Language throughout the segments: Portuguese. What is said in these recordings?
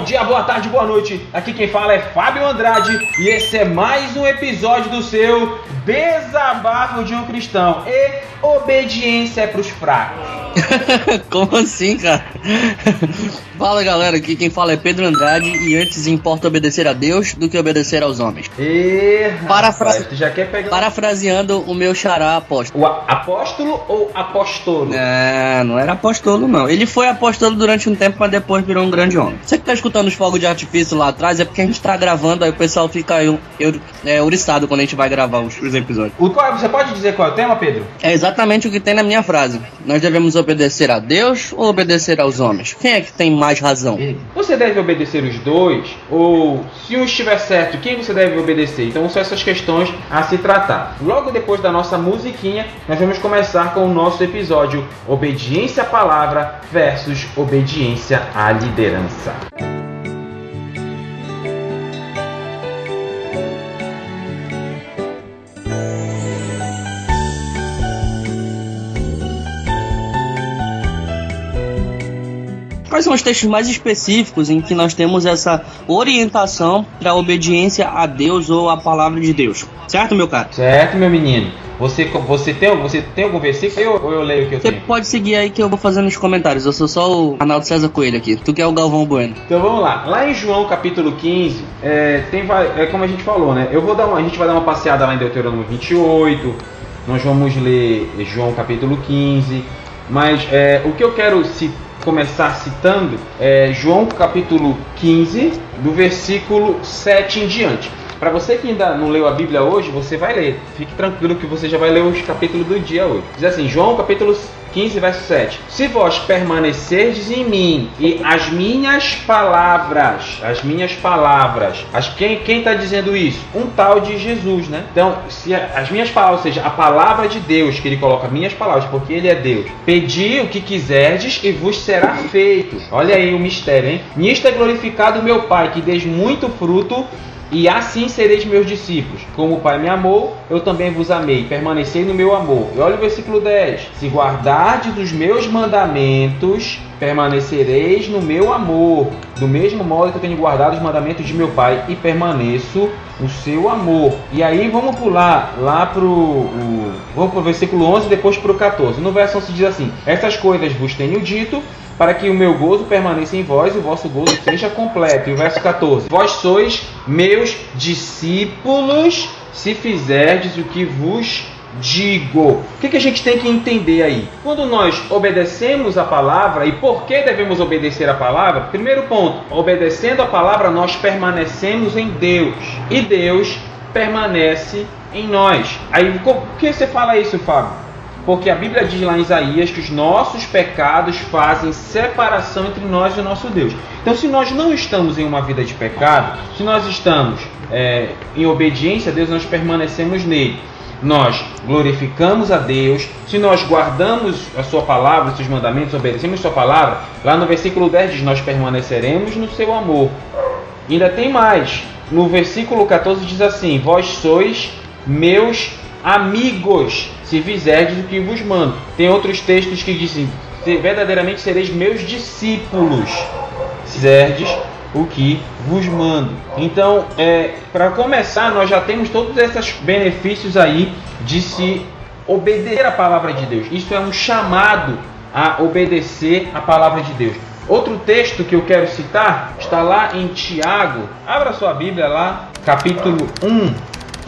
Bom dia, boa tarde, boa noite. Aqui quem fala é Fábio Andrade e esse é mais um episódio do seu Desabafo de um Cristão. E obediência é pros fracos. Como assim, cara? fala galera, aqui quem fala é Pedro Andrade e antes importa obedecer a Deus do que obedecer aos homens. E Parafra... rapaz, tu já quer pegar Parafraseando o meu xará apóstolo. o apóstolo ou apostolo? É, não era apóstolo não. Ele foi apóstolo durante um tempo, mas depois virou um grande homem. Você que tá escutando os fogos de artifício lá atrás é porque a gente tá gravando, aí o pessoal fica eu, eu, é, ouriçado quando a gente vai gravar os, os episódios. O qual, você pode dizer qual é o tema, Pedro? É exatamente o que tem na minha frase. Nós devemos obedecer a Deus ou obedecer aos homens? Quem é que tem mais razão? Você deve obedecer os dois? Ou se um estiver certo, quem você deve obedecer? Então são essas questões a se tratar. Logo depois da nossa musiquinha, nós vamos começar com o nosso episódio Obediência à Palavra versus Obediência à Liderança. Quais são os textos mais específicos em que nós temos essa orientação para obediência a Deus ou à palavra de Deus? Certo, meu cara? Certo, meu menino? Você, você, tem, você tem algum versículo ou eu, ou eu leio o que eu Você tenho? pode seguir aí que eu vou fazendo nos comentários. Eu sou só o Arnaldo César Coelho aqui. Tu que é o Galvão Bueno. Então vamos lá. Lá em João capítulo 15, é, tem, é como a gente falou, né? Eu vou dar uma, a gente vai dar uma passeada lá em Deuteronômio 28. Nós vamos ler João capítulo 15. Mas é, o que eu quero ci- começar citando é João capítulo 15, do versículo 7 em diante. Para você que ainda não leu a Bíblia hoje, você vai ler. Fique tranquilo que você já vai ler os capítulos do dia hoje. Diz assim, João capítulo 15, verso 7. Se vós permanecerdes em mim e as minhas palavras, as minhas palavras, as, quem está dizendo isso? Um tal de Jesus, né? Então, se as minhas palavras, ou seja, a palavra de Deus, que ele coloca minhas palavras, porque ele é Deus. Pedi o que quiserdes e vos será feito. Olha aí o mistério, hein? Nisto é glorificado meu Pai, que deis muito fruto e assim sereis meus discípulos. Como o Pai me amou, eu também vos amei. Permanecei no meu amor. E olha o versículo 10. Se guardardes os meus mandamentos, permanecereis no meu amor. Do mesmo modo que eu tenho guardado os mandamentos de meu Pai e permaneço no seu amor. E aí vamos pular lá pro, o, vamos pro versículo 11 e depois pro 14. No verso 11 diz assim: Essas coisas vos tenho dito para que o meu gozo permaneça em vós e o vosso gozo seja completo. E o verso 14: Vós sois meus discípulos se fizerdes o que vos digo. O que, que a gente tem que entender aí? Quando nós obedecemos a palavra, e por que devemos obedecer a palavra? Primeiro ponto: obedecendo a palavra, nós permanecemos em Deus e Deus permanece em nós. Aí, por que você fala isso, Fábio? Porque a Bíblia diz lá em Isaías que os nossos pecados fazem separação entre nós e o nosso Deus. Então, se nós não estamos em uma vida de pecado, se nós estamos é, em obediência a Deus, nós permanecemos nele. Nós glorificamos a Deus, se nós guardamos a Sua palavra, os seus mandamentos, obedecemos Sua palavra, lá no versículo 10 diz: Nós permaneceremos no seu amor. Ainda tem mais, no versículo 14 diz assim: Vós sois meus amigos, se fizerdes o que vos mando. Tem outros textos que dizem: "Se verdadeiramente sereis meus discípulos, se fizerdes o que vos mando. Então, é, para começar, nós já temos todos esses benefícios aí de se obedecer a palavra de Deus. Isso é um chamado a obedecer a palavra de Deus. Outro texto que eu quero citar está lá em Tiago. Abra sua Bíblia lá, capítulo 1,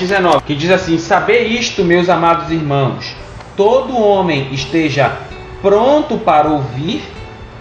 19, que diz assim: Saber isto, meus amados irmãos, todo homem esteja pronto para ouvir,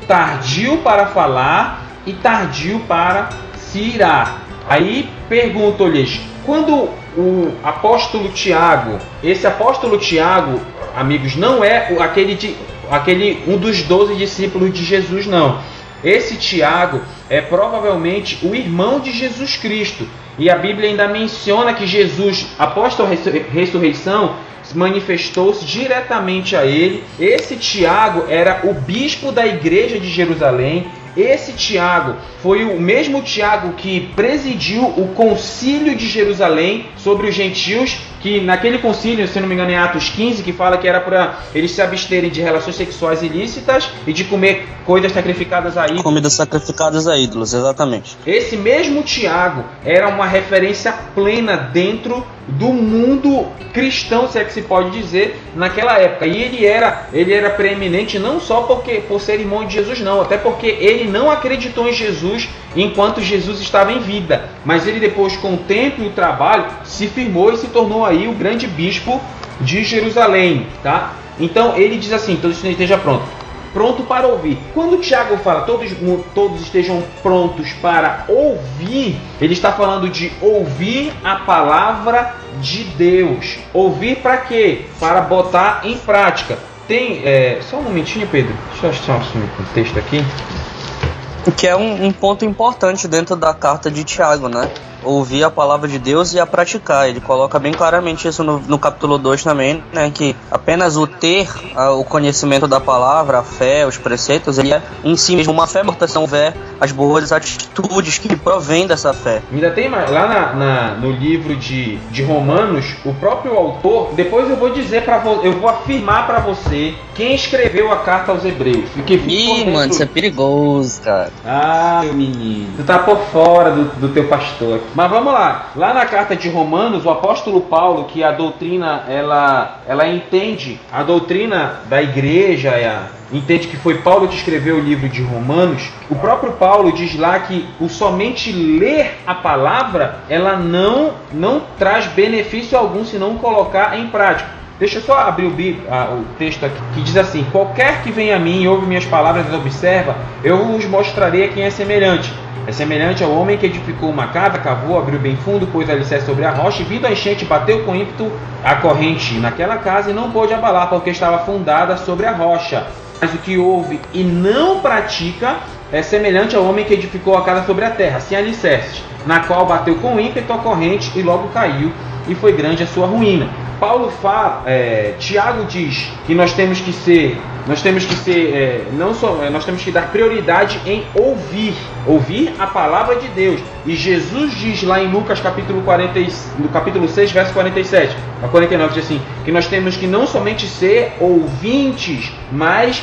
tardio para falar e tardio para se irar. Aí pergunto-lhes: quando o apóstolo Tiago, esse apóstolo Tiago, amigos, não é aquele, de, aquele um dos doze discípulos de Jesus, não. Esse Tiago é provavelmente o irmão de Jesus Cristo. E a Bíblia ainda menciona que Jesus, após a ressu- ressurreição, manifestou-se diretamente a ele. Esse Tiago era o bispo da igreja de Jerusalém, Esse Tiago foi o mesmo Tiago que presidiu o concílio de Jerusalém sobre os gentios, que naquele concílio, se não me engano, em Atos 15, que fala que era para eles se absterem de relações sexuais ilícitas e de comer coisas sacrificadas a ídolos. Comidas sacrificadas a ídolos, exatamente. Esse mesmo Tiago era uma referência plena dentro do mundo cristão, se é que se pode dizer, naquela época. E ele era, ele era preeminente não só porque por ser irmão de Jesus, não, até porque ele não acreditou em Jesus enquanto Jesus estava em vida, mas ele depois com o tempo e o trabalho se firmou e se tornou aí o grande bispo de Jerusalém, tá? Então ele diz assim, todo isso esteja pronto pronto para ouvir. Quando Tiago fala todos, todos estejam prontos para ouvir, ele está falando de ouvir a palavra de Deus. Ouvir para quê? Para botar em prática. Tem. É, só um momentinho, Pedro. Deixa eu achar um texto aqui. Que é um, um ponto importante dentro da carta de Tiago, né? ouvir a palavra de Deus e a praticar. Ele coloca bem claramente isso no, no capítulo 2 também, né? Que apenas o ter a, o conhecimento da palavra, a fé, os preceitos, ele é em si mesmo uma fé morta se não houver as boas atitudes que provém dessa fé. Ainda tem mais, lá na, na, no livro de, de Romanos, o próprio autor, depois eu vou dizer para você, eu vou afirmar para você quem escreveu a carta aos Hebreus. Porque Ih, mano, isso é perigoso, cara. Ah, meu menino, tu tá por fora do, do teu pastor aqui. Mas vamos lá. Lá na carta de Romanos, o apóstolo Paulo, que a doutrina ela, ela entende, a doutrina da igreja é entende que foi Paulo que escreveu o livro de Romanos, o próprio Paulo diz lá que o somente ler a palavra, ela não não traz benefício algum se não colocar em prática. Deixa eu só abrir o, o, texto aqui que diz assim: Qualquer que venha a mim e ouve minhas palavras e observa, eu vos mostrarei a quem é semelhante. É semelhante ao homem que edificou uma casa, cavou, abriu bem fundo, pôs alicerce sobre a rocha, e vindo a enchente, bateu com ímpeto a corrente naquela casa e não pôde abalar, porque estava fundada sobre a rocha. Mas o que ouve e não pratica é semelhante ao homem que edificou a casa sobre a terra, sem alicerces, na qual bateu com ímpeto a corrente e logo caiu, e foi grande a sua ruína. Paulo fala, é, Tiago diz que nós temos que ser, nós temos que ser, é, não só, é, nós temos que dar prioridade em ouvir, ouvir a palavra de Deus. E Jesus diz lá em Lucas capítulo 40, no capítulo 6, verso 47 a 49 diz assim, que nós temos que não somente ser ouvintes, mas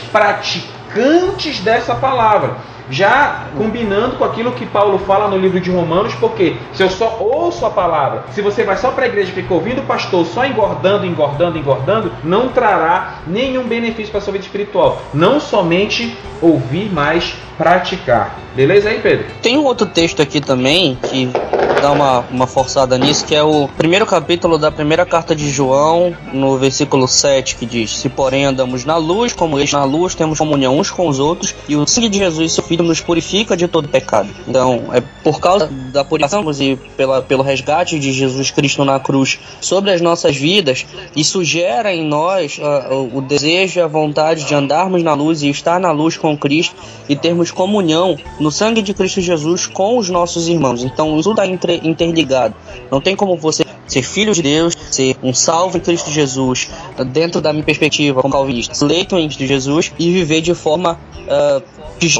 praticantes dessa palavra já combinando com aquilo que Paulo fala no livro de Romanos, porque se eu só ouço a palavra, se você vai só para a igreja e fica ouvindo o pastor só engordando, engordando, engordando, não trará nenhum benefício para a sua vida espiritual. Não somente ouvir, mas praticar. Beleza aí, Pedro? Tem um outro texto aqui também que dá uma, uma forçada nisso, que é o primeiro capítulo da primeira carta de João, no versículo 7, que diz: Se porém andamos na luz, como este na luz, temos comunhão uns com os outros, e o sangue de Jesus, seu Filho, nos purifica de todo pecado. Então, é por causa da purificação e pela, pelo resgate de Jesus Cristo na cruz sobre as nossas vidas, isso gera em nós uh, o desejo e a vontade de andarmos na luz e estar na luz com Cristo e termos comunhão no sangue de Cristo Jesus com os nossos irmãos. Então, isso está interligado. Não tem como você ser filho de Deus, ser um salvo em Cristo Jesus, dentro da minha perspectiva como calvinista, leito em Cristo Jesus e viver de forma uh,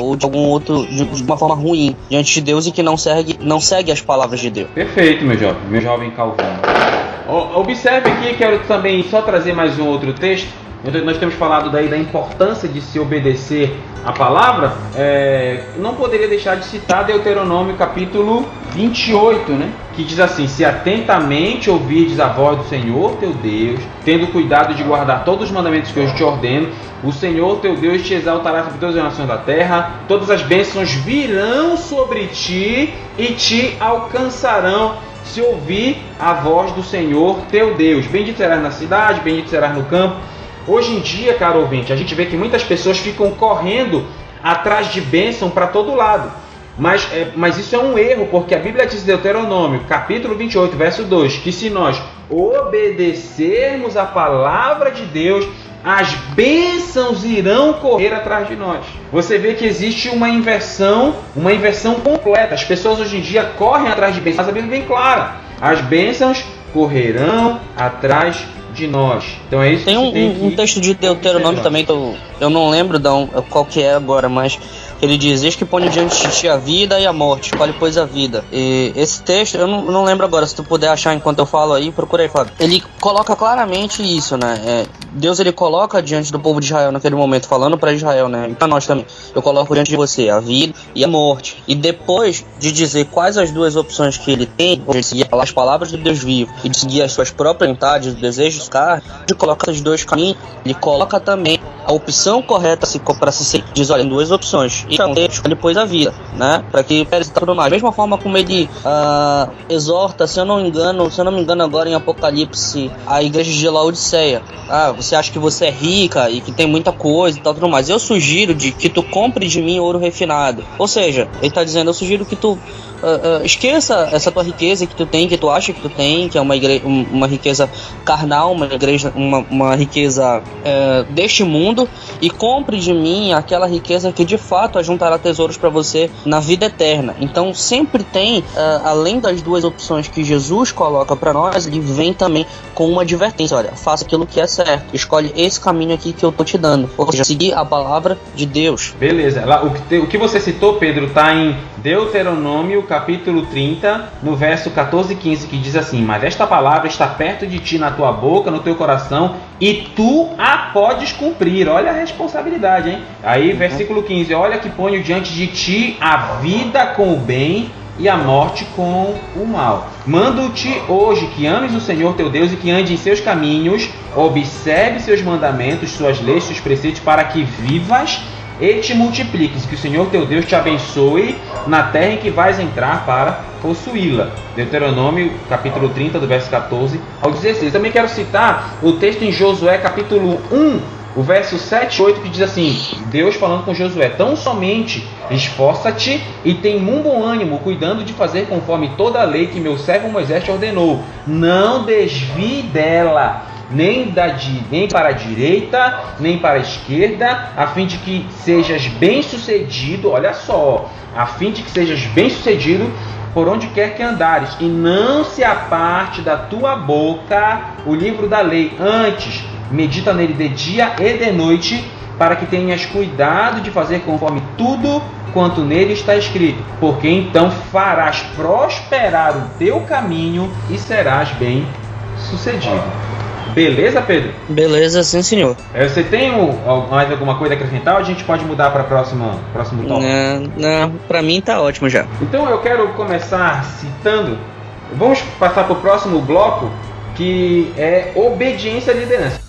ou de algum outro de uma forma ruim diante de Deus e que não segue não segue as palavras de Deus. Perfeito, meu jovem, meu jovem calvino. Observe aqui, quero também só trazer mais um outro texto nós temos falado daí da importância de se obedecer a palavra, é, não poderia deixar de citar Deuteronômio capítulo 28, né? Que diz assim: Se atentamente ouvirdes a voz do Senhor teu Deus, tendo cuidado de guardar todos os mandamentos que hoje te ordeno, o Senhor teu Deus te exaltará sobre todas as nações da terra, todas as bênçãos virão sobre ti e te alcançarão se ouvir a voz do Senhor teu Deus. Bendito serás na cidade, bendito serás no campo Hoje em dia, caro ouvinte, a gente vê que muitas pessoas ficam correndo atrás de bênção para todo lado. Mas, é, mas isso é um erro, porque a Bíblia diz em Deuteronômio, capítulo 28, verso 2, que se nós obedecermos a palavra de Deus, as bênçãos irão correr atrás de nós. Você vê que existe uma inversão, uma inversão completa. As pessoas hoje em dia correm atrás de bênçãos, mas a Bíblia é bem clara. As bênçãos correrão atrás de nós. Então é isso tem que um, tem um texto de Deuteronômio também que eu, eu não lembro de qual que é agora, mas Ele diz: Eis que põe diante de ti a vida e a morte, escolhe pois a vida. E esse texto, eu não, não lembro agora, se tu puder achar enquanto eu falo aí, procura aí, Fábio. Ele coloca claramente isso, né? É, Deus ele coloca diante do povo de Israel naquele momento, falando para Israel, né? E pra nós também. Eu coloco diante de você a vida e a morte. E depois de dizer quais as duas opções que ele tem, de seguir as palavras do Deus vivo e de seguir as suas próprias vontades, desejos, carne, de colocar esses dois caminhos, ele coloca também a opção correta para se seguir. Diz, olha, duas opções. E escolhe depois a vida, né? Para que pereça tudo mais. Da mesma forma como ele uh, exorta, se eu não engano, se eu não me engano agora em Apocalipse, a igreja de Laodiceia. Ah, você acha que você é rica e que tem muita coisa e tal, tudo mais. Eu sugiro de que tu compre de mim ouro refinado. Ou seja, ele está dizendo, eu sugiro que tu Uh, uh, esqueça essa tua riqueza que tu tem, que tu acha que tu tem, que é uma, igre uma riqueza carnal, uma, igreja, uma, uma riqueza uh, deste mundo, e compre de mim aquela riqueza que de fato ajuntará tesouros para você na vida eterna. Então sempre tem, além das duas opções que Jesus coloca para nós, ele vem também com uma advertência: olha, faça aquilo que é certo, escolhe esse caminho aqui que eu tô te dando, ou seja, seguir a palavra de Deus. Beleza, Lá, o, que te, o que você citou, Pedro, tá em Deuteronômio capítulo 30, no verso 14 e 15, que diz assim: Mas esta palavra está perto de ti, na tua boca, no teu coração, e tu a podes cumprir. Olha a responsabilidade, hein? Aí, versículo 15: Olha que ponho diante de ti a vida com o bem e a morte com o mal. Mando-te hoje que ames o Senhor teu Deus e que ande em seus caminhos, observe seus mandamentos, suas leis, seus preceitos, para que vivas e te multipliques, que o Senhor teu Deus te abençoe na terra em que vais entrar para possuí-la. Deuteronômio, capítulo 30, do verso 14 ao 16. Também quero citar o texto em Josué, capítulo 1, o verso 7 e 8, que diz assim: Deus falando com Josué: Tão somente esforça-te e tem um bom ânimo, cuidando de fazer conforme toda a lei que meu servo Moisés te ordenou. Não desvie dela nem, da, nem para a direita, nem para a esquerda, a fim de que sejas bem-sucedido, olha só, a fim de que sejas bem-sucedido por onde quer que andares, e não se aparte da tua boca o livro da lei, antes medita nele de dia e de noite, para que tenhas cuidado de fazer conforme tudo quanto nele está escrito, porque então farás prosperar o teu caminho e serás bem sucedido. Beleza, Pedro? Beleza, sim, senhor. É, você tem mais alguma coisa a acrescentar ou a gente pode mudar para próximo próximo tópico? Não, não, para mim tá ótimo já. Então eu quero começar citando. Vamos passar para o próximo bloco que é obediência à liderança.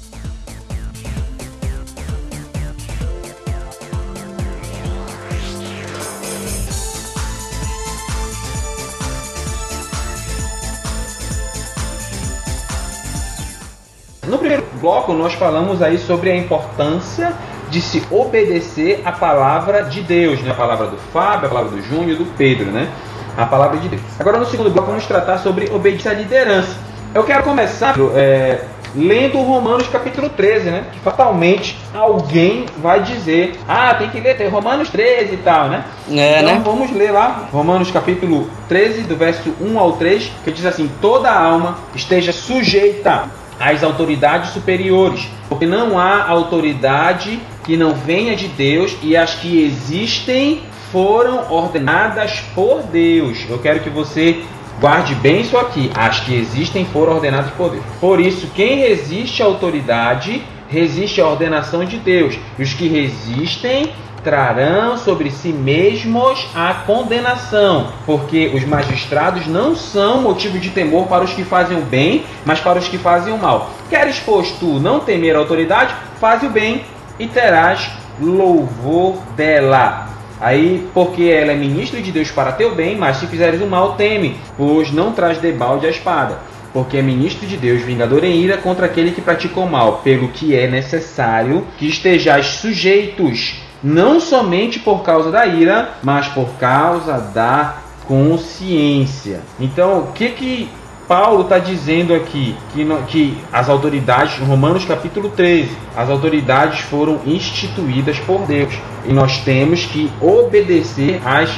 Bloco, nós falamos aí sobre a importância de se obedecer à palavra de Deus, né? a palavra do Fábio, a palavra do Júnior, do Pedro, né? A palavra de Deus. Agora, no segundo bloco, vamos tratar sobre obediência à liderança. Eu quero começar é, lendo Romanos capítulo 13, né? Que fatalmente alguém vai dizer: Ah, tem que ler tem Romanos 13 e tal, né? É, então né? vamos ler lá Romanos capítulo 13, do verso 1 ao 3, que diz assim: Toda alma esteja sujeita às autoridades superiores, porque não há autoridade que não venha de Deus e as que existem foram ordenadas por Deus. Eu quero que você guarde bem isso aqui. As que existem foram ordenadas por Deus. Por isso, quem resiste à autoridade resiste à ordenação de Deus. Os que resistem trarão sobre si mesmos a condenação, porque os magistrados não são motivo de temor para os que fazem o bem, mas para os que fazem o mal. Queres, pois, tu não temer a autoridade, faz o bem e terás louvor dela. Aí, porque ela é ministra de Deus para teu bem, mas se fizeres o mal, teme, pois não traz debalde a espada. Porque é ministro de Deus, vingador em ira contra aquele que pratica o mal, pelo que é necessário que estejais sujeitos não somente por causa da ira, mas por causa da consciência. Então, o que que Paulo está dizendo aqui? Que, que as autoridades, Romanos capítulo 13, as autoridades foram instituídas por Deus. E nós temos que obedecer às,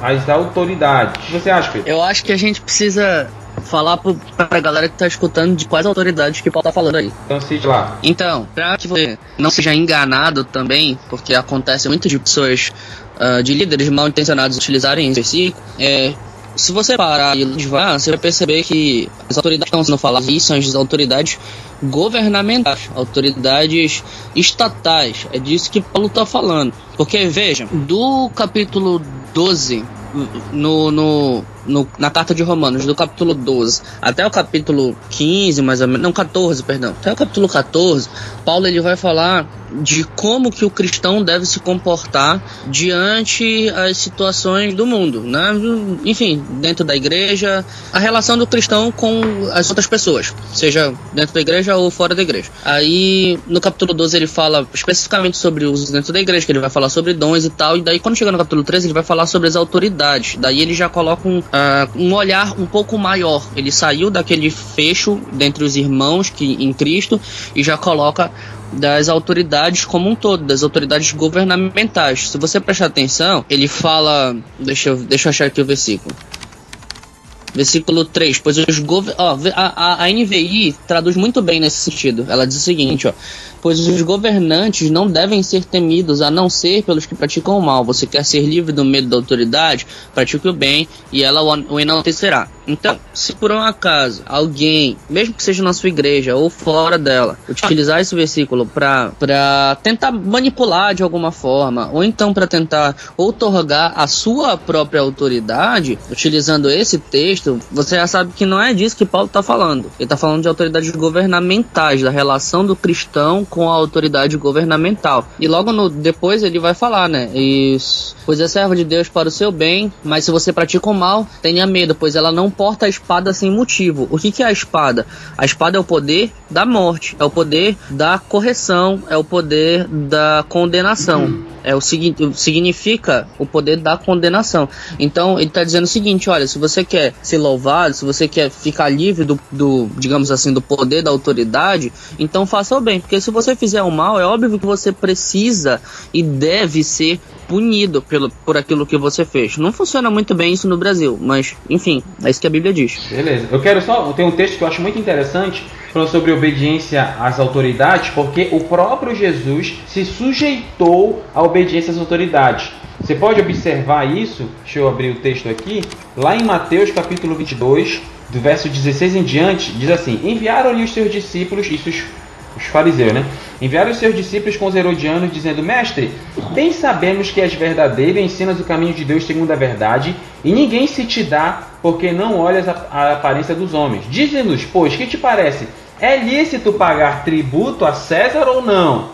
às autoridades. O que você acha, Pedro? Eu acho que a gente precisa falar pro, pra galera que tá escutando de quais autoridades que Paulo tá falando aí. Então cite lá. Então, pra que você não seja enganado também, porque acontece muito de pessoas uh, de líderes mal intencionados utilizarem esse versículo, é, se você parar e levar, você vai perceber que as autoridades que estão sendo faladas aí são as autoridades governamentais, autoridades estatais. É disso que Paulo está falando. Porque, veja, do capítulo 12 no, no, no, na carta de Romanos, do capítulo 12 até o capítulo 15, mais ou menos, não, 14, perdão, até o capítulo 14, Paulo ele vai falar de como que o cristão deve se comportar diante as situações do mundo, né? Enfim, dentro da igreja, a relação do cristão com as outras pessoas, seja dentro da igreja ou fora da igreja. Aí, no capítulo 12 ele fala especificamente sobre os dentro da igreja, que ele vai falar sobre dons e tal, e daí quando chega no capítulo 13 ele vai falar sobre as autoridades. Daí ele já coloca um, uh, um olhar um pouco maior. Ele saiu daquele fecho dentre os irmãos que em Cristo e já coloca das autoridades como um todo, das autoridades governamentais. Se você prestar atenção, ele fala. Deixa eu, deixa eu achar aqui o versículo. Versículo 3, pois os gover... ó, a, a, a NVI traduz muito bem nesse sentido. Ela diz o seguinte, ó pois os governantes não devem ser temidos a não ser pelos que praticam o mal. Você quer ser livre do medo da autoridade? Pratique o bem e ela o enaltecerá. Então, se por um acaso alguém, mesmo que seja na sua igreja ou fora dela, utilizar esse versículo para tentar manipular de alguma forma, ou então para tentar outorgar a sua própria autoridade, utilizando esse texto, você já sabe que não é disso que Paulo está falando. Ele está falando de autoridades governamentais, da relação do cristão com a autoridade governamental. E logo no, depois ele vai falar, né? Isso, pois é servo de Deus para o seu bem, mas se você pratica o mal, tenha medo, pois ela não porta a espada sem motivo. O que, que é a espada? A espada é o poder da morte, é o poder da correção, é o poder da condenação. É o seguinte, significa o poder da condenação. Então ele está dizendo o seguinte: olha, se você quer ser louvado, se você quer ficar livre do, do, digamos assim, do poder da autoridade, então faça o bem. Porque se você fizer o mal, é óbvio que você precisa e deve ser punido pelo, por aquilo que você fez. Não funciona muito bem isso no Brasil, mas enfim, é isso que a Bíblia diz. Beleza. Eu quero só. Tem um texto que eu acho muito interessante falando sobre obediência às autoridades, porque o próprio Jesus se sujeitou à obediência às autoridades. Você pode observar isso, deixa eu abrir o texto aqui, lá em Mateus capítulo 22, do verso 16 em diante, diz assim: Enviaram-lhe os seus discípulos, isso os, os fariseus, né? Enviaram seus discípulos com os herodianos, dizendo: Mestre, bem sabemos que és verdadeiro e ensinas o caminho de Deus segundo a verdade, e ninguém se te dá, porque não olhas a, a aparência dos homens. Dize-nos, pois, que te parece? É lícito pagar tributo a César ou não?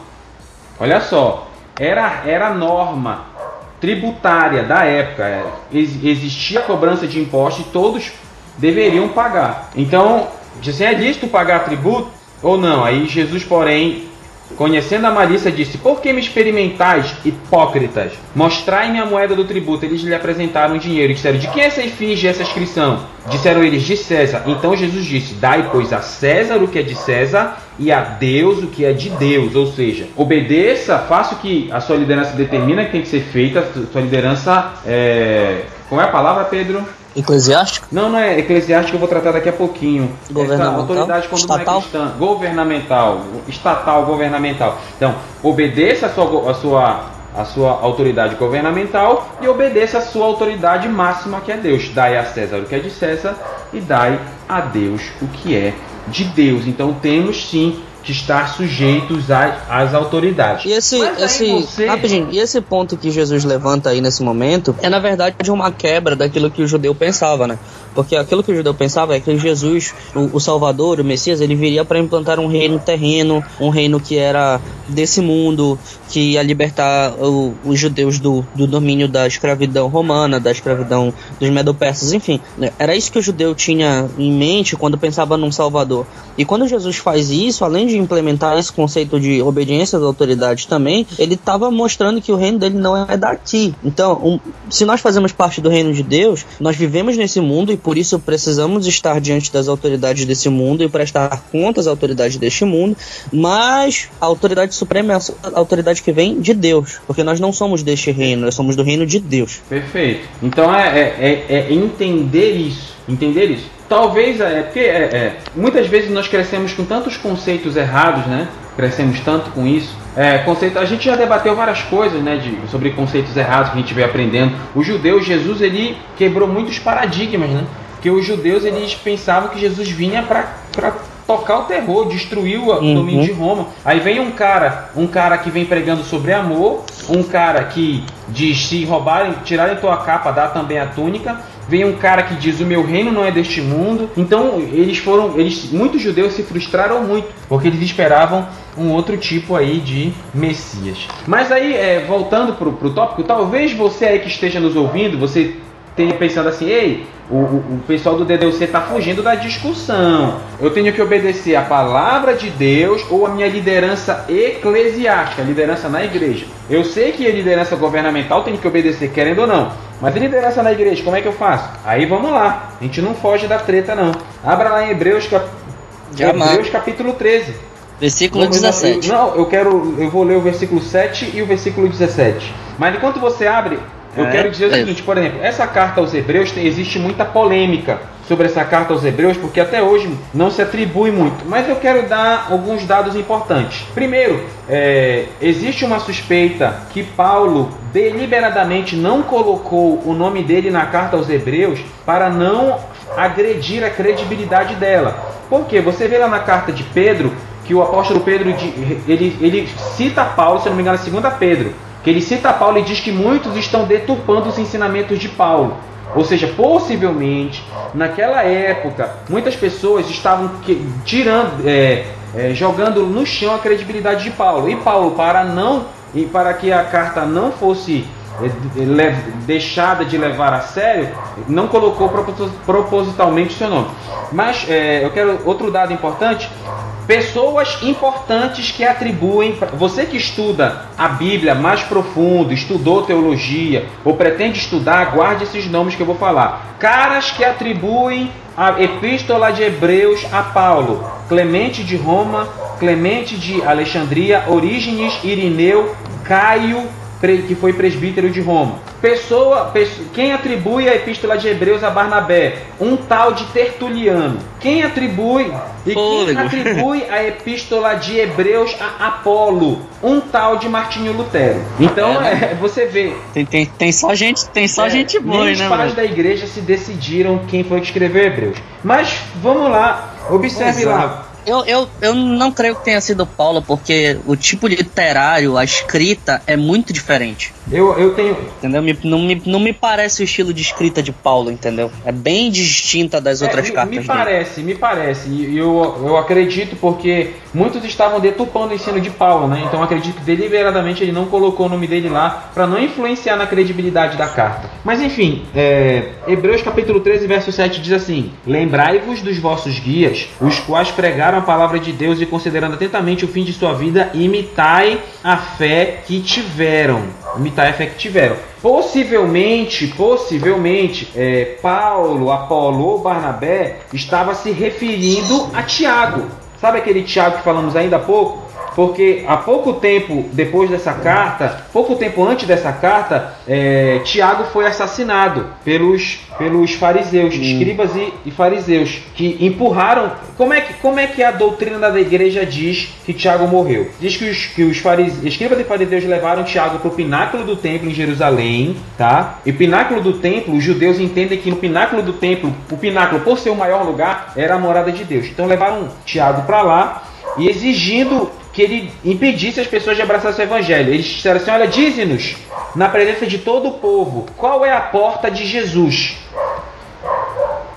Olha só, era, era norma tributária da época. É, existia cobrança de impostos e todos deveriam pagar. Então, assim, é lícito pagar tributo ou não? Aí Jesus, porém, Conhecendo a malícia, disse: Por que me experimentais, hipócritas? Mostrai-me a moeda do tributo. Eles lhe apresentaram dinheiro e disseram: De quem é essa efígie essa inscrição? Disseram eles: De César. Então Jesus disse: Dai, pois, a César o que é de César e a Deus o que é de Deus. Ou seja, obedeça, faça o que a sua liderança determina que tem que ser feita. Sua liderança é. Como é a palavra, Pedro? Eclesiástico? Não, não é eclesiástico, eu vou tratar daqui a pouquinho. Governamental? Essa autoridade quando estatal? não é cristã. Governamental. Estatal, governamental. Então, obedeça a sua, a sua, a sua autoridade governamental e obedeça a sua autoridade máxima que é Deus. Dai a César o que é de César e dai a Deus o que é de Deus. Então temos sim de estar sujeitos às, autoridades. E esse, esse você... rapidinho, e esse ponto que Jesus levanta aí nesse momento é na verdade uma quebra daquilo que o judeu pensava, né? Porque aquilo que o judeu pensava é que Jesus, o, o Salvador, o Messias, ele viria para implantar um reino terreno, um reino que era desse mundo, que ia libertar o, os judeus do, do domínio da escravidão romana, da escravidão dos medo-persas, enfim. Era isso que o judeu tinha em mente quando pensava num Salvador. E quando Jesus faz isso, além de implementar esse conceito de obediência às autoridades também, ele estava mostrando que o reino dele não é daqui. Então, um, se nós fazemos parte do reino de Deus, nós vivemos nesse mundo e por isso precisamos estar diante das autoridades desse mundo e prestar contas às autoridades deste mundo, mas a autoridade suprema é a autoridade que vem de Deus, porque nós não somos deste reino, nós somos do reino de Deus. Perfeito. Então é, é, é, é entender isso. Entender isso. Talvez é porque é, é, muitas vezes nós crescemos com tantos conceitos errados, né? Crescemos tanto com isso. É, conceito, a gente já debateu várias coisas, né, de, sobre conceitos errados que a gente veio aprendendo. Os judeus, Jesus, ele quebrou muitos paradigmas, né? Que os judeus, eles pensavam que Jesus vinha para tocar o terror, destruir o uhum. domínio de Roma. Aí vem um cara, um cara que vem pregando sobre amor, um cara que diz se roubarem, tirarem tua capa, dá também a túnica. Vem um cara que diz o meu reino não é deste mundo. Então eles foram, eles, muitos judeus se frustraram muito porque eles esperavam um outro tipo aí de Messias. Mas aí, é, voltando para o tópico, talvez você aí que esteja nos ouvindo, você tenha pensado assim, ei, o, o, pessoal do DDC está fugindo da discussão. Eu tenho que obedecer a palavra de Deus ou a minha liderança eclesiástica, liderança na igreja. Eu sei que a liderança governamental tem que obedecer, querendo ou não. Mas a liderança na igreja, como é que eu faço? Aí vamos lá. A gente não foge da treta, não. Abra lá em Hebreus, cap... Hebreus capítulo 13. Versículo vamos 17. Não, eu quero. Eu vou ler o versículo 7 e o versículo 17. Mas enquanto você abre, eu é, quero dizer o é seguinte, por exemplo, essa carta aos Hebreus tem, existe muita polêmica sobre essa carta aos Hebreus, porque até hoje não se atribui muito. Mas eu quero dar alguns dados importantes. Primeiro, é, existe uma suspeita que Paulo deliberadamente não colocou o nome dele na carta aos Hebreus para não agredir a credibilidade dela. Porque você vê lá na carta de Pedro que o apóstolo Pedro ele, ele cita Paulo, se não me engano, 2 Pedro que ele cita Paulo e diz que muitos estão deturpando os ensinamentos de Paulo. Ou seja, possivelmente, naquela época, muitas pessoas estavam tirando, é, é, jogando no chão a credibilidade de Paulo. E Paulo, para não, e para que a carta não fosse é, deixada de levar a sério, não colocou propositalmente seu nome. Mas é, eu quero outro dado importante Pessoas importantes que atribuem. Você que estuda a Bíblia mais profundo, estudou teologia ou pretende estudar, guarde esses nomes que eu vou falar. Caras que atribuem a Epístola de Hebreus a Paulo: Clemente de Roma, Clemente de Alexandria, Orígenes, Irineu, Caio, que foi presbítero de Roma. Pessoa, quem atribui a epístola de Hebreus a Barnabé? Um tal de Tertuliano. Quem atribui e quem atribui a epístola de Hebreus a Apolo? Um tal de Martinho Lutero. Então é, né? é, você vê. Tem, tem, tem só gente, tem só é, gente boa, nem né? Os pais da igreja se decidiram quem foi que escreveu Hebreus. Mas vamos lá, observe é. lá. Eu, eu, eu não creio que tenha sido Paulo, porque o tipo literário, a escrita é muito diferente. Eu, eu tenho. Entendeu? Me, não, me, não me parece o estilo de escrita de Paulo, entendeu? É bem distinta das é, outras me, cartas. Me parece, dele. me parece. E eu, eu acredito porque muitos estavam deturpando o ensino de Paulo, né? Então acredito que deliberadamente ele não colocou o nome dele lá para não influenciar na credibilidade da carta. Mas enfim, é, Hebreus capítulo 13, verso 7 diz assim: Lembrai-vos dos vossos guias, os quais pregaram a palavra de Deus e considerando atentamente o fim de sua vida, imitai a fé que tiveram imitar a fé que tiveram. Possivelmente, possivelmente, é, Paulo, Apolo ou Barnabé estava se referindo a Tiago. Sabe aquele Tiago que falamos ainda há pouco? Porque há pouco tempo depois dessa carta, pouco tempo antes dessa carta, é, Tiago foi assassinado pelos, pelos fariseus, hum. escribas e, e, fariseus, que empurraram. Como é que, como é que a doutrina da igreja diz que Tiago morreu? Diz que os, que os fariseus, escribas e fariseus levaram Tiago para o pináculo do templo em Jerusalém, tá? E pináculo do templo, os judeus entendem que no pináculo do templo, o pináculo, por ser o maior lugar, era a morada de Deus. Então levaram Tiago para lá e exigindo que ele impedisse as pessoas de abraçar o evangelho. Eles disseram assim: Olha, dize-nos, na presença de todo o povo, qual é a porta de Jesus?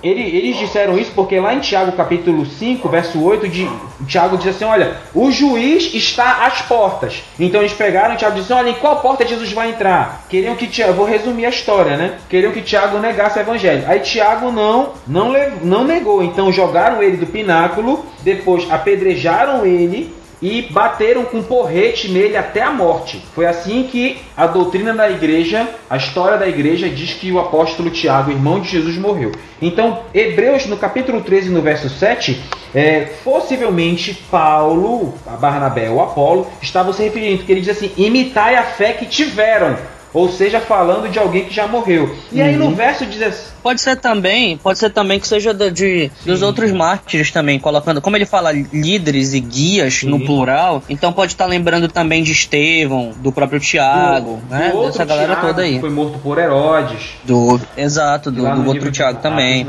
Ele, eles disseram isso porque lá em Tiago capítulo 5, verso 8, de, Tiago diz assim: Olha, o juiz está às portas. Então eles pegaram, Tiago disse: Olha, em qual porta Jesus vai entrar? Queriam que Tiago, vou resumir a história, né? Queriam que Tiago negasse o evangelho. Aí Tiago não, não, não negou. Então jogaram ele do pináculo, depois apedrejaram ele e bateram com porrete nele até a morte. Foi assim que a doutrina da igreja, a história da igreja diz que o apóstolo Tiago, irmão de Jesus, morreu. Então, Hebreus, no capítulo 13, no verso 7, é, possivelmente Paulo, a Barnabé ou Apolo, estavam se referindo, que ele diz assim: imitai a fé que tiveram. Ou seja, falando de alguém que já morreu. E aí no Uhum. verso 17. Pode ser também, pode ser também que seja da- de, dos outros mártires também, colocando, como ele fala líderes e guias no Sim. plural, então pode estar lembrando também de Estevão, do próprio Tiago, do- né? do outro Dessa galera Tiago, toda que aí. Foi morto por Herodes. Do, exato, do, do no outro de Tiago também.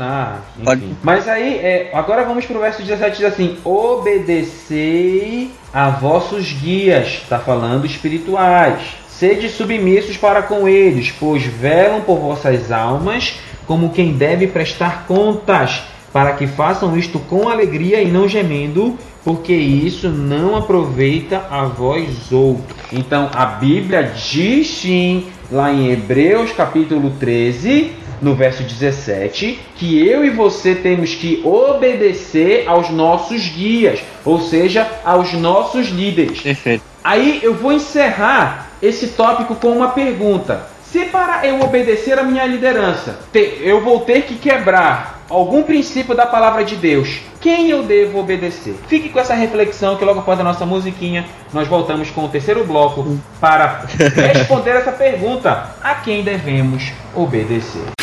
Pode- Mas aí, é, agora vamos pro verso 17, diz assim: Obedecei a vossos guias, está falando espirituais. Sede submissos para com eles, pois velam por vossas almas, como quem deve prestar contas, para que façam isto com alegria e não gemendo, porque isso não aproveita a vós outros. Então a Bíblia diz sim, lá em Hebreus capítulo 13, no verso 17, que eu e você temos que obedecer aos nossos guias, ou seja, aos nossos líderes. Perfeito. Aí eu vou encerrar esse tópico com uma pergunta. Se para eu obedecer a minha liderança, eu vou ter que quebrar algum princípio da palavra de Deus, quem eu devo obedecer? Fique com essa reflexão que logo após a nossa musiquinha nós voltamos com o terceiro bloco para responder essa pergunta: a quem devemos obedecer?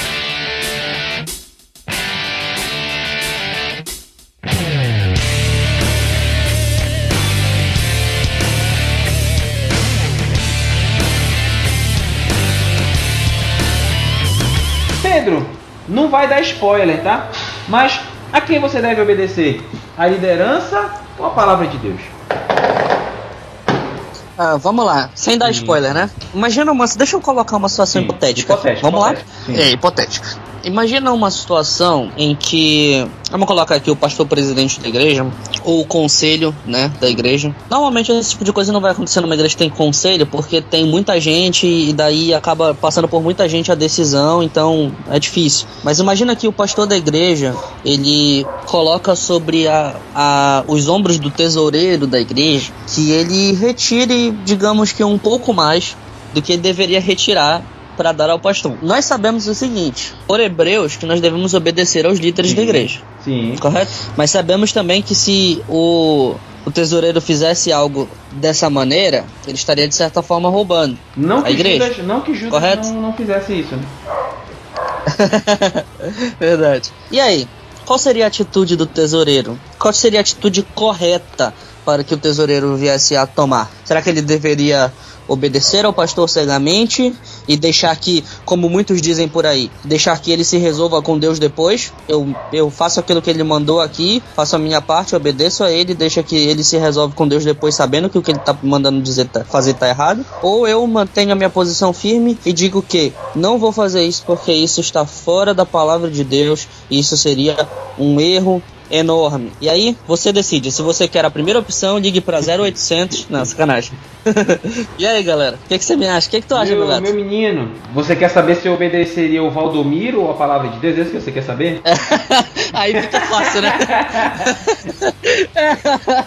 Não vai dar spoiler, tá? Mas a quem você deve obedecer? A liderança ou a palavra de Deus? Ah, vamos lá, sem dar Sim. spoiler, né? Imagina uma. Deixa eu colocar uma situação Sim, hipotética. hipotética, vamos hipotética, sim. lá? É, hipotética. Imagina uma situação em que. Vamos colocar aqui o pastor presidente da igreja, ou o conselho, né, da igreja. Normalmente esse tipo de coisa não vai acontecer numa igreja que tem conselho, porque tem muita gente e daí acaba passando por muita gente a decisão, então é difícil. Mas imagina que o pastor da igreja, ele coloca sobre a, a, os ombros do tesoureiro da igreja que ele retire, digamos que um pouco mais do que deveria retirar para dar ao pastor. Nós sabemos o seguinte, por Hebreus, que nós devemos obedecer aos líderes da Sim. igreja, Sim. correto? Mas sabemos também que se o, o tesoureiro fizesse algo dessa maneira, ele estaria de certa forma roubando. Não A igreja. Judas, não, que Judas Correto? não, não fizesse isso. Verdade. E aí, qual seria a atitude do tesoureiro? Qual seria a atitude correta para que o tesoureiro viesse a tomar? Será que ele deveria obedecer ao pastor cegamente e deixar que, como muitos dizem por aí, deixar que ele se resolva com Deus depois? Eu, eu faço aquilo que ele mandou aqui, faço a minha parte, obedeço a ele, deixa que ele se resolve com Deus depois, sabendo que o que ele tá mandando dizer tá- fazer tá errado? Ou eu mantenho a minha posição firme e digo que não vou fazer isso porque isso está fora da palavra de Deus e isso seria um erro enorme. E aí, você decide. Se você quer a primeira opção, ligue para 0800. Não, sacanagem. e aí, galera? O que, que você me acha? O que, que tu acha, meu, Meu, menino, você quer saber se eu obedeceria o Valdomiro ou a palavra de Deus? É isso que você quer saber? aí fica fácil, né?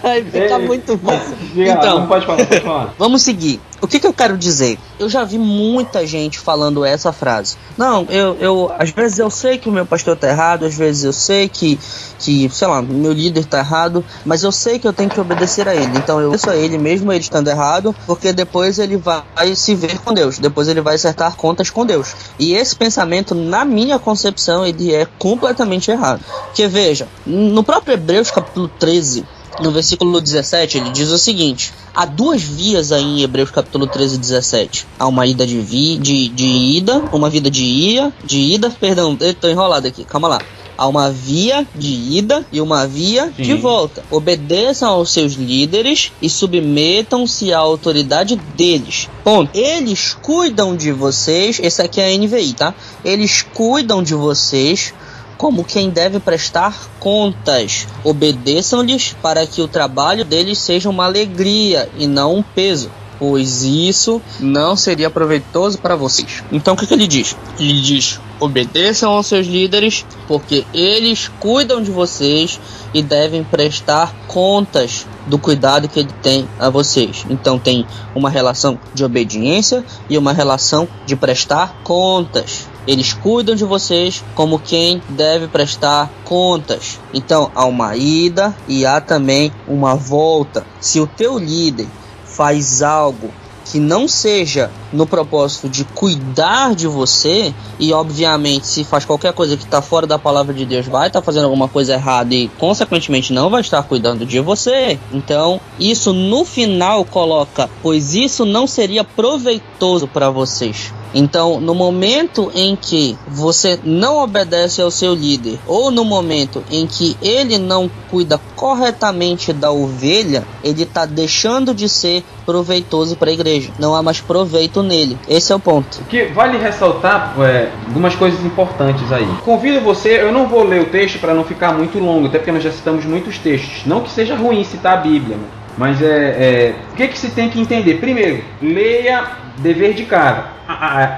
aí fica Ei, muito fácil. Lá, Então, não pode falar, pode falar. Vamos seguir. O que, que eu quero dizer? Eu já vi muita gente falando essa frase. Não, eu, eu às vezes eu sei que o meu pastor tá errado, às vezes eu sei que, que sei lá, meu líder tá errado, mas eu sei que eu tenho que obedecer a ele. Então eu obedeço a ele mesmo ele estando errado, porque depois ele vai se ver com Deus, depois ele vai acertar contas com Deus. E esse pensamento, na minha concepção, ele é completamente errado. Porque veja, no próprio Hebreus capítulo 13, no versículo 17, ele diz o seguinte: há duas vias aí em Hebreus capítulo 13 17. Há uma ida de, vi, de, de ida, uma vida de ia, de ida, perdão, tô enrolado aqui, calma lá. Há uma via de ida e uma via de Sim. volta. Obedeçam aos seus líderes e submetam-se à autoridade deles. Ponto. Eles cuidam de vocês. Esse aqui é a NVI, tá? Eles cuidam de vocês como quem deve prestar contas. Obedeçam-lhes para que o trabalho deles seja uma alegria e não um peso, pois isso não seria proveitoso para vocês. Então o que, que ele diz? Ele diz: obedeçam aos seus líderes, porque eles cuidam de vocês e devem prestar contas do cuidado que ele tem a vocês. Então tem uma relação de obediência e uma relação de prestar contas. Eles cuidam de vocês como quem deve prestar contas. Então há uma ida e há também uma volta. Se o teu líder faz algo que não seja no propósito de cuidar de você, e obviamente se faz qualquer coisa que está fora da palavra de Deus, vai estar tá fazendo alguma coisa errada e consequentemente não vai estar cuidando de você. Então, isso no final coloca, pois isso não seria proveitoso para vocês. Então, no momento em que você não obedece ao seu líder, ou no momento em que ele não cuida corretamente da ovelha, ele está deixando de ser proveitoso para a igreja. Não há mais proveito nele. Esse é o ponto. Que vale ressaltar é, algumas coisas importantes aí. Convido você, eu não vou ler o texto para não ficar muito longo, até porque nós já citamos muitos textos. Não que seja ruim citar a Bíblia, mas é, é o que, que se tem que entender? Primeiro, leia dever de casa.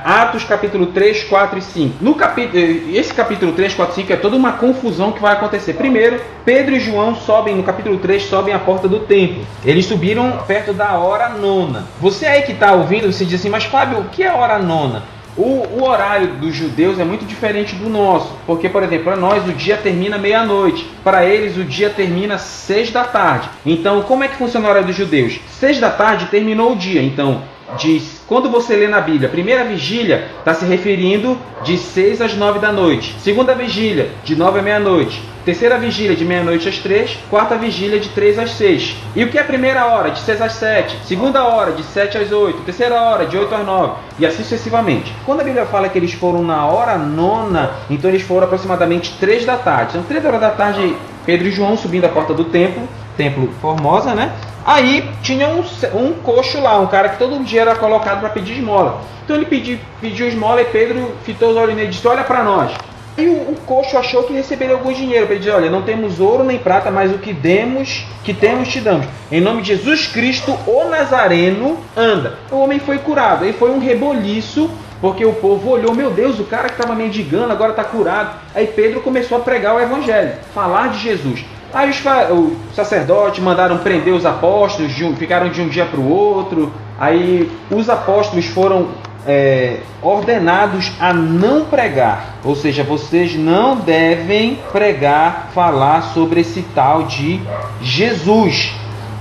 Atos capítulo 3, 4 e 5. No capítulo, esse capítulo 3, 4 e 5 é toda uma confusão que vai acontecer. Primeiro, Pedro e João sobem, no capítulo 3, sobem à porta do templo. Eles subiram perto da hora nona. Você aí que está ouvindo, você diz assim, mas Fábio, o que é hora nona? O, o, horário dos judeus é muito diferente do nosso, porque, por exemplo, para nós o dia termina meia-noite, para eles o dia termina seis da tarde. Então, como é que funciona o horário dos judeus? Seis da tarde terminou o dia, então diz, quando você lê na Bíblia, primeira vigília está se referindo de 6 às 9 da noite, segunda vigília de 9 à meia-noite, terceira vigília de meia-noite às 3, quarta vigília de 3 às 6. E o que é a primeira hora? De 6 às 7, segunda hora de 7 às 8, terceira hora de 8 às 9 e assim sucessivamente. Quando a Bíblia fala que eles foram na hora nona, então eles foram aproximadamente 3 da tarde. Então 3 horas da tarde, Pedro e João subindo a porta do templo, templo Formosa, né? Aí tinha um, um coxo lá, um cara que todo dia era colocado para pedir esmola. Então ele pediu, pediu esmola e Pedro fitou os olhos nele e disse: Olha para nós. E o, o, coxo achou que receberia algum dinheiro. Ele disse: Olha, não temos ouro nem prata, mas o que demos, que temos, te damos. Em nome de Jesus Cristo, o Nazareno, anda. O homem foi curado. Aí foi um reboliço, porque o povo olhou: Meu Deus, o cara que estava mendigando agora está curado. Aí Pedro começou a pregar o evangelho, falar de Jesus. Aí os, o sacerdote mandaram prender os apóstolos, ficaram de um dia para o outro. Aí os apóstolos foram é, ordenados a não pregar, ou seja, vocês não devem pregar, falar sobre esse tal de Jesus.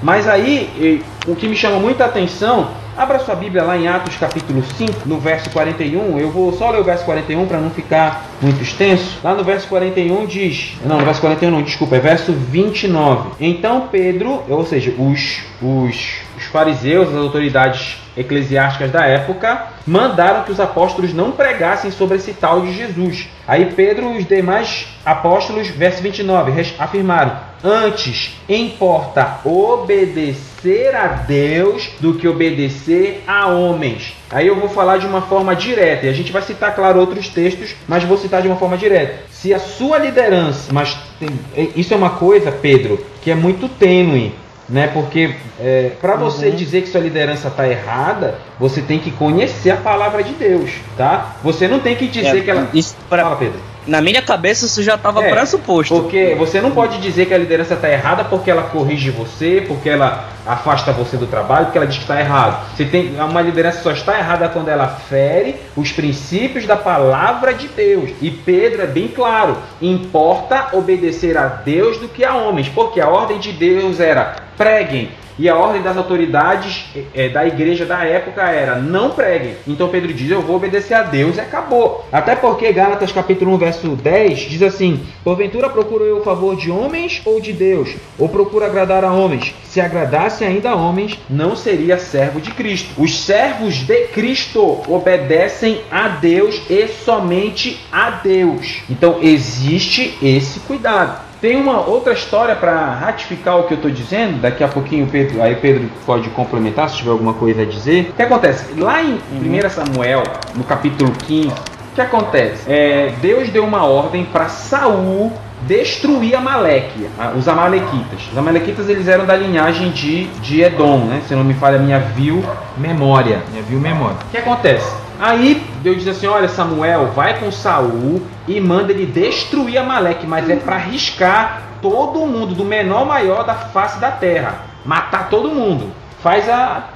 Mas aí o que me chama muita atenção Abra sua Bíblia lá em Atos capítulo 5, no verso 41. Eu vou só ler o verso 41 para não ficar muito extenso. Lá no verso 41 diz: Não, no verso 41 não, desculpa, é verso 29. Então Pedro, ou seja, os, os, os fariseus, as autoridades eclesiásticas da época, mandaram que os apóstolos não pregassem sobre esse tal de Jesus. Aí Pedro e os demais apóstolos, verso 29, afirmaram: Antes importa obedecer a Deus do que obedecer a homens. Aí eu vou falar de uma forma direta, e a gente vai citar, claro, outros textos, mas vou citar de uma forma direta. Se a sua liderança, mas tem, isso é uma coisa, Pedro, que é muito tênue né? Porque é, para você uhum. dizer que sua liderança está errada, você tem que conhecer a palavra de Deus, tá? Você não tem que dizer é, que ela. Isso pra... Fala, Pedro. Na minha cabeça isso já estava é, pressuposto. Porque você não pode dizer que a liderança está errada porque ela corrige você, porque ela afasta você do trabalho, porque ela diz que está errado. Você tem uma liderança só está errada quando ela fere os princípios da palavra de Deus. E Pedro é bem claro: importa obedecer a Deus do que a homens, porque a ordem de Deus era preguem e a ordem das autoridades é, da igreja da época era não preguem. Então Pedro diz: Eu vou obedecer a Deus e acabou. Até porque Gálatas capítulo 1, verso 10 diz assim: Porventura procuro eu o favor de homens ou de Deus? Ou procuro agradar a homens? Se agradasse ainda a homens, não seria servo de Cristo. Os servos de Cristo obedecem a Deus e somente a Deus. Então existe esse cuidado. Tem uma outra história para ratificar o que eu estou dizendo. Daqui a pouquinho, Pedro, aí Pedro pode complementar se tiver alguma coisa a dizer. O que acontece? Lá em 1 Samuel, no capítulo 15, o que acontece? É, Deus deu uma ordem para Saul destruir Amaleque, os Amalequitas. Os Amalequitas eles eram da linhagem de, de Edom, né? Se não me falha a minha vil memória. Minha vil memória. O que acontece? Aí Deus diz assim: Olha, Samuel, vai com Saul e manda ele destruir Amaleque, mas é para riscar todo mundo, do menor ao maior da face da terra. Matar todo mundo. Faz a.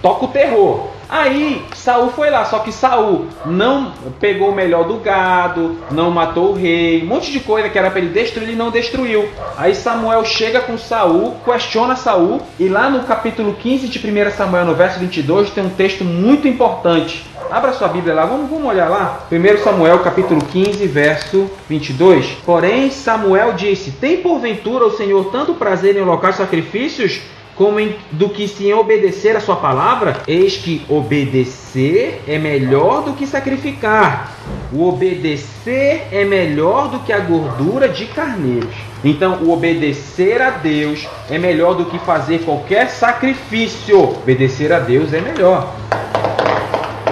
Toca o terror. Aí Saul foi lá, só que Saul não pegou o melhor do gado, não matou o rei, um monte de coisa que era para ele destruir, ele não destruiu. Aí Samuel chega com Saul, questiona Saul, e lá no capítulo 15 de 1 Samuel, no verso 22, tem um texto muito importante. Abra sua Bíblia lá, vamos, vamos olhar lá. 1 Samuel capítulo 15, verso 22. Porém, Samuel disse: Tem porventura o Senhor tanto prazer em alocar sacrifícios como em, do que se obedecer a sua palavra, eis que obedecer é melhor do que sacrificar. O obedecer é melhor do que a gordura de carneiros. Então, o obedecer a Deus é melhor do que fazer qualquer sacrifício. Obedecer a Deus é melhor.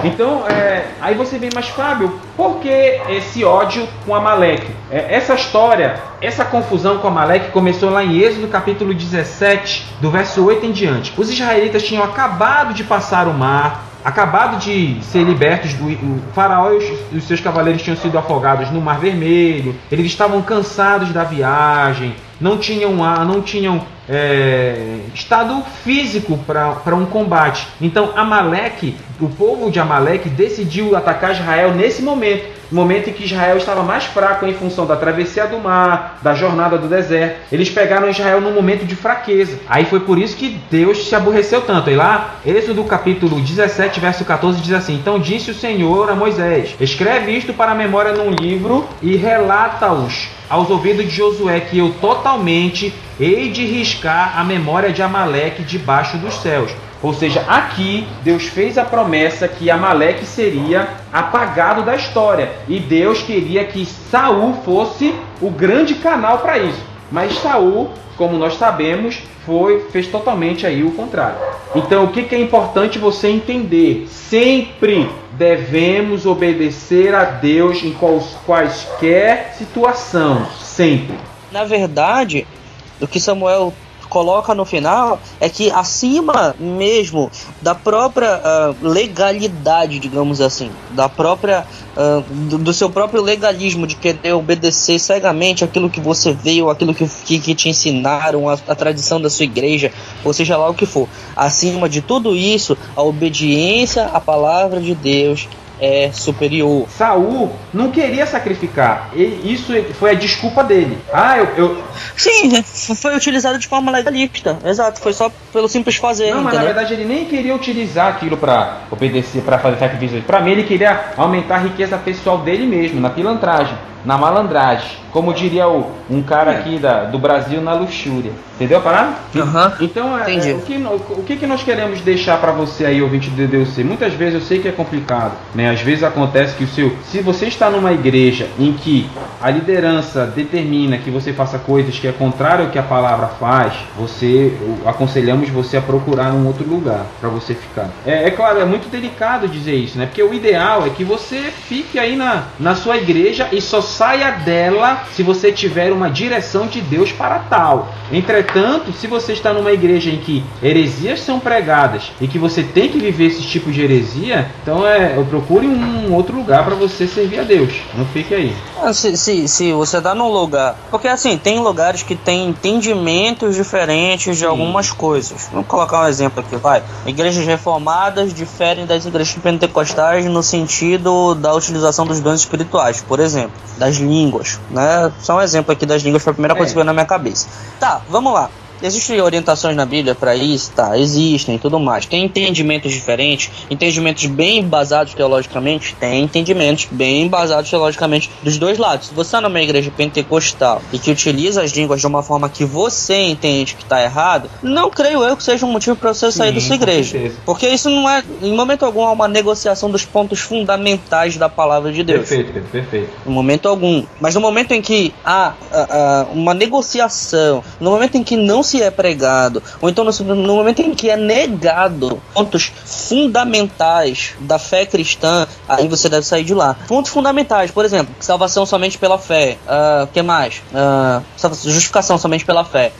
Então, é, aí você vem, mas Fábio, por que esse ódio com Amaleque? É, essa história, essa confusão com Amaleque começou lá em Êxodo capítulo 17, do verso 8 em diante. Os israelitas tinham acabado de passar o mar, acabado de ser libertos do o faraó e os, os, seus cavaleiros tinham sido afogados no Mar Vermelho. Eles estavam cansados da viagem, não tinham não tinham é, estado físico para um combate. Então Amaleque, o povo de Amaleque decidiu atacar Israel nesse momento momento em que Israel estava mais fraco em função da travessia do mar, da jornada do deserto. Eles pegaram Israel num momento de fraqueza. Aí foi por isso que Deus se aborreceu tanto. E lá, Êxodo capítulo 17, verso 14 diz assim: Então disse o Senhor a Moisés: Escreve isto para a memória num livro e relata-os aos ouvidos de Josué que eu totalmente hei de riscar a memória de Amaleque debaixo dos céus. Ou seja, aqui Deus fez a promessa que Amaleque seria apagado da história e Deus queria que Saul fosse o grande canal para isso. Mas Saul, como nós sabemos, foi fez totalmente aí o contrário. Então, o que, que é importante você entender? Sempre devemos obedecer a Deus em quaisquer situação, sempre. Na verdade, o que Samuel coloca no final é que acima mesmo da própria uh, legalidade, digamos assim, da própria uh, do, do, seu próprio legalismo de querer obedecer cegamente aquilo que você veio, aquilo que, que, que te ensinaram, a, a, tradição da sua igreja, ou seja lá o que for. Acima de tudo isso, a obediência à palavra de Deus é superior. Saul não queria sacrificar. Ele, isso foi a desculpa dele. Ah, eu, eu, Sim, foi utilizado de forma legalista. Exato, foi só pelo simples fazer. Não, mas na verdade ele nem queria utilizar aquilo para obedecer, para fazer sacrifício. Para mim ele queria aumentar a riqueza pessoal dele mesmo, na pilantragem na malandragem. Como diria o, um cara é. aqui da, do Brasil na luxúria. Entendeu a parada? Uhum. Então, é, é, o, que, o, que, que nós queremos deixar para você aí, ouvinte do DDC? Muitas vezes eu sei que é complicado, né? Às vezes acontece que o seu. Se você está numa igreja em que a liderança determina que você faça coisas que é contrário ao que a palavra faz, você aconselhamos você a procurar um outro lugar para você ficar. É, é claro, é muito delicado dizer isso, né? Porque o ideal é que você fique aí na, na sua igreja e só saia dela se você tiver uma direção de Deus para tal. Entretanto, se você está numa igreja em que heresias são pregadas e que você tem que viver esse tipo de heresia, então é, eu procure um outro lugar para você servir a Deus. Não fique aí. Ah, se, se, se você está num lugar. Porque assim, tem lugares que tem entendimentos diferentes de Sim. algumas coisas. Vamos colocar um exemplo aqui, vai. Igrejas reformadas diferem das igrejas pentecostais no sentido da utilização dos dons espirituais, por exemplo das línguas, né? Só um exemplo aqui das línguas foi a primeira coisa é. que veio na minha cabeça. Tá, vamos lá. Existem orientações na Bíblia para isso? Tá, existem e tudo mais. Tem entendimentos diferentes, entendimentos bem embasados teologicamente? Tem entendimentos bem embasados teologicamente dos dois lados. Se você está numa igreja pentecostal e que utiliza as línguas de uma forma que você entende que está errado, não creio eu que seja um motivo para você sair da sua igreja. Porque isso não é, em momento algum, uma negociação dos pontos fundamentais da palavra de Deus. Perfeito, perfeito. Em momento algum. Mas no momento em que há uma negociação, no momento em que não se é pregado, ou então no, no momento em que é negado pontos fundamentais da fé cristã, aí você deve sair de lá. Pontos fundamentais, por exemplo, salvação somente pela fé. O uh, que mais? Uh, justificação somente pela fé.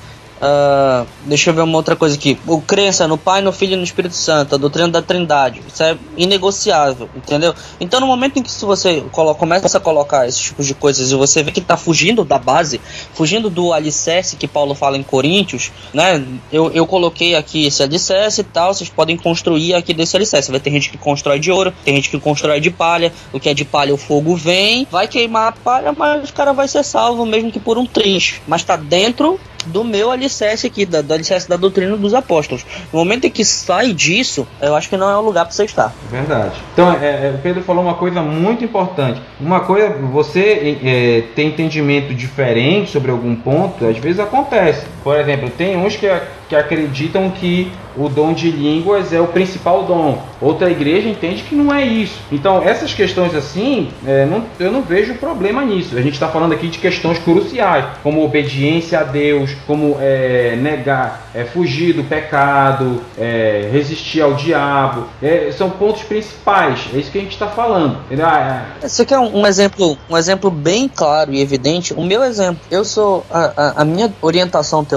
Uh, deixa eu ver uma outra coisa aqui. O crença no Pai, no Filho e no Espírito Santo, a doutrina da Trindade. Isso é inegociável, entendeu? Então, no momento em que você começa a colocar esses tipos de coisas e você vê que está fugindo da base, fugindo do alicerce que Paulo fala em Coríntios, né? Eu, eu coloquei aqui esse alicerce e tal, vocês podem construir aqui desse alicerce. Vai ter gente que constrói de ouro, tem gente que constrói de palha. O que é de palha, o fogo vem, vai queimar a palha, mas o cara vai ser salvo, mesmo que por um triz. Mas está dentro do meu alicerce aqui, da, do alicerce da doutrina dos apóstolos. No momento em que sai disso, eu acho que não é o lugar para você estar. Verdade. Então, é, é, Pedro falou uma coisa muito importante. Uma coisa, você é, tem entendimento diferente sobre algum ponto, às vezes acontece. Por exemplo, tem uns que, que acreditam que o dom de línguas é o principal dom. Outra igreja entende que não é isso. Então, essas questões assim, é, não, eu não vejo problema nisso. A gente está falando aqui de questões cruciais, como obediência a Deus, como é, negar, é, fugir do pecado, é, resistir ao diabo. É, são pontos principais. É isso que a gente está falando. Ah, é. Você quer um, um, exemplo, um exemplo bem claro e evidente? O meu exemplo, eu sou a, a, a minha orientação teológica,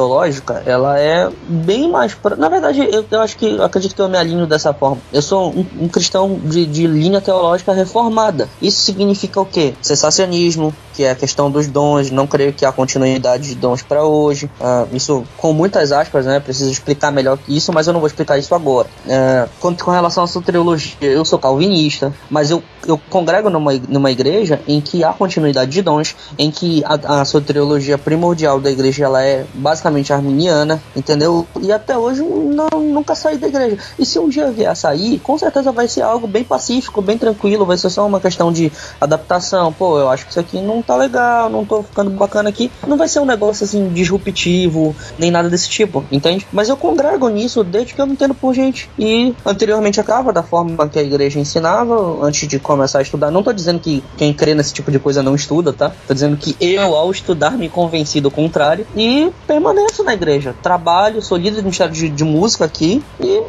ela é bem mais, pra, na verdade eu, eu acho que eu acredito que eu me alinho dessa forma. Eu sou um, um cristão de, de linha teológica reformada. Isso significa o quê? Cessacionismo, que é a questão dos dons. Não creio que há continuidade de dons para hoje. Uh, isso com muitas aspas, né? Preciso explicar melhor isso, mas eu não vou explicar isso agora. Uh, com, com relação à soteriologia, eu sou calvinista, mas eu, eu congrego numa, numa igreja em que há continuidade de dons, em que a, a soteriologia primordial da igreja ela é basicamente arminiana, entendeu? E até hoje não, nunca saí da igreja. E se um dia vier a sair, com certeza vai ser algo bem pacífico, bem tranquilo, vai ser só uma questão de adaptação. Pô, eu acho que isso aqui não tá legal, não tô ficando bacana aqui. Não vai ser um negócio assim disruptivo, nem nada desse tipo, entende? Mas eu congrego nisso desde que eu me entendo por gente. E anteriormente acaba da forma que a igreja ensinava, antes de começar a estudar. Não tô dizendo que quem crê nesse tipo de coisa não estuda, tá? Tô dizendo que eu, ao estudar, me convenci do contrário e permaneço na igreja. Trabalho, sou líder do Ministério de, de Música aqui e,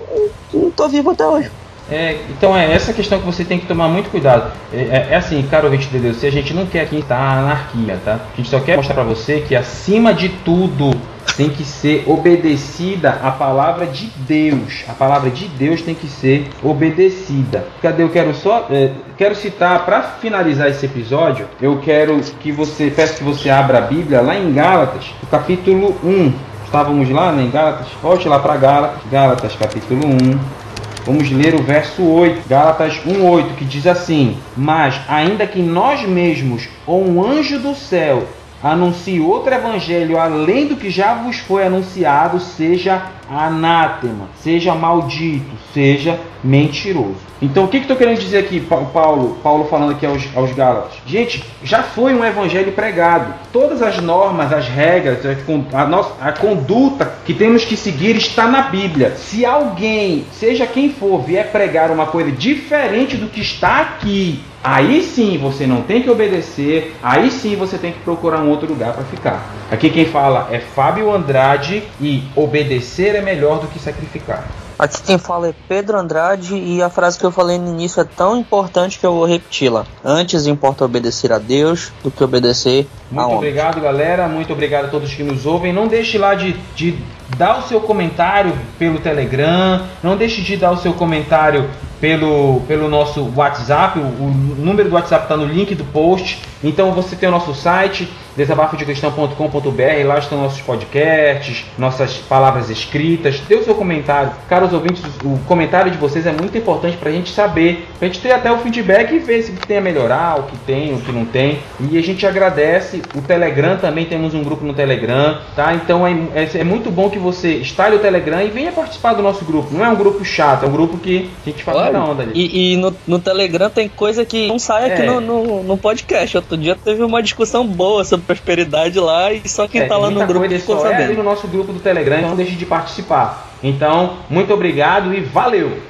e tô vivo até hoje. É, então é essa questão que você tem que tomar muito cuidado. É, é, é assim, caro ouvinte de Deus, se a gente não quer aqui estar tá anarquia, tá? A gente só quer mostrar para você que acima de tudo tem que ser obedecida a palavra de Deus. A palavra de Deus tem que ser obedecida. Cadê? Eu quero só é, quero citar para finalizar esse episódio. Eu quero que você peço que você abra a Bíblia lá em Gálatas, capítulo 1. Estávamos lá né, em Gálatas. Volte lá para Gálatas, Gálatas capítulo 1. Vamos ler o verso 8, Gálatas 1:8, que diz assim: "Mas ainda que nós mesmos ou um anjo do céu anuncie outro evangelho além do que já vos foi anunciado, seja anátema, seja maldito, seja mentiroso." Então, o que estou que querendo dizer aqui, Paulo, Paulo falando aqui aos, aos Gálatas? Gente, já foi um evangelho pregado. Todas as normas, as regras, a, nossa, a conduta que temos que seguir está na Bíblia. Se alguém, seja quem for, vier pregar uma coisa diferente do que está aqui, aí sim você não tem que obedecer, aí sim você tem que procurar um outro lugar para ficar. Aqui quem fala é Fábio Andrade e obedecer é melhor do que sacrificar. Aqui quem fala é Pedro Andrade e a frase que eu falei no início é tão importante que eu vou repeti-la. Antes importa obedecer a Deus do que obedecer a Muito obrigado, galera. Muito obrigado a todos que nos ouvem. Não deixe lá de, de dar o seu comentário pelo Telegram. Não deixe de dar o seu comentário pelo, pelo nosso WhatsApp. O, o número do WhatsApp está no link do post. Então você tem o nosso site desabafodecristão.com.br, lá estão nossos podcasts, nossas palavras escritas. Dê o seu comentário. Caros ouvintes, o comentário de vocês é muito importante para a gente saber, para a gente ter até o feedback e ver se tem a melhorar, o que tem, o que não tem. E a gente agradece. O Telegram também temos um grupo no Telegram, tá? Então é, é, é muito bom que você instale o Telegram e venha participar do nosso grupo. Não é um grupo chato, é um grupo que a gente faz muita onda ali. E, e no, no, Telegram tem coisa que não sai aqui é. no, no, no podcast. Outro dia teve uma discussão boa sobre prosperidade lá e só quem é, tá lá no grupo ficou só sabendo. É no nosso grupo do Telegram, então não deixe de participar. Então, muito obrigado e valeu!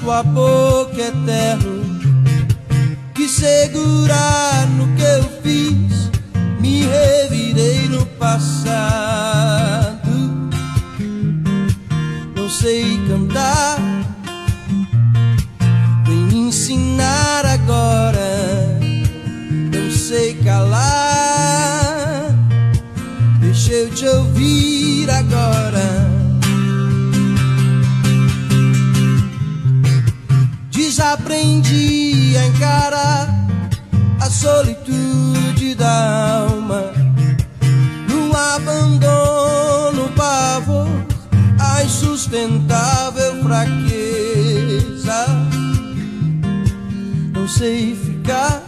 Tua boca eterno segurar no que eu fiz, me revirei no passado. Não sei cantar, vem ensinar agora. Não sei calar, deixa eu te ouvir Desaprendi a encarar a solitude da alma no abandono, pavor, a insustentável fraqueza. Não sei ficar,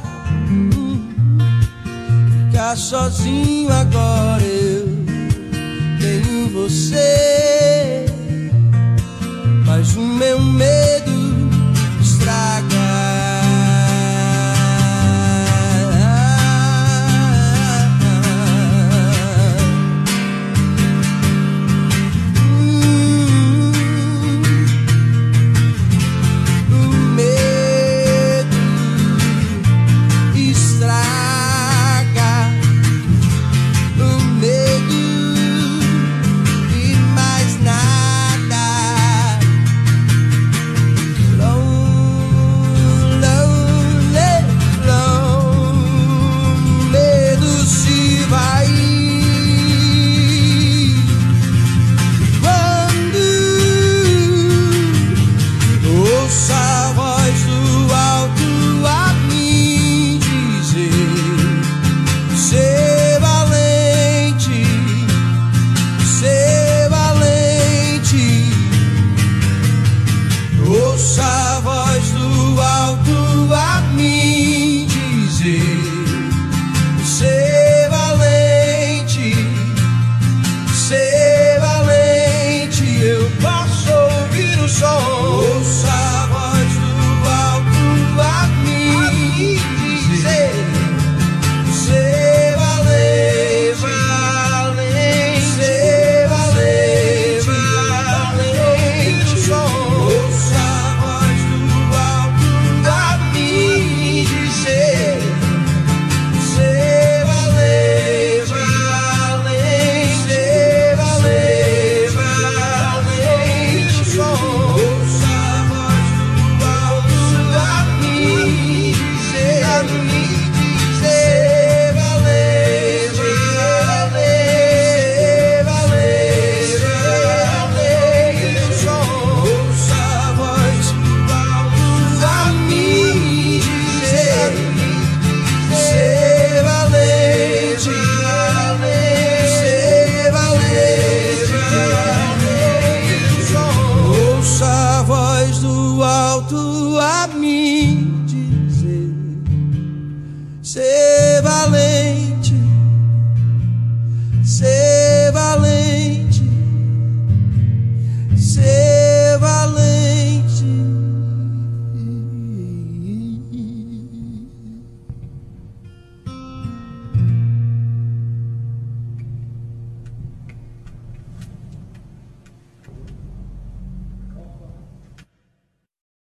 ficar sozinho agora. Eu tenho você, mas o meu medo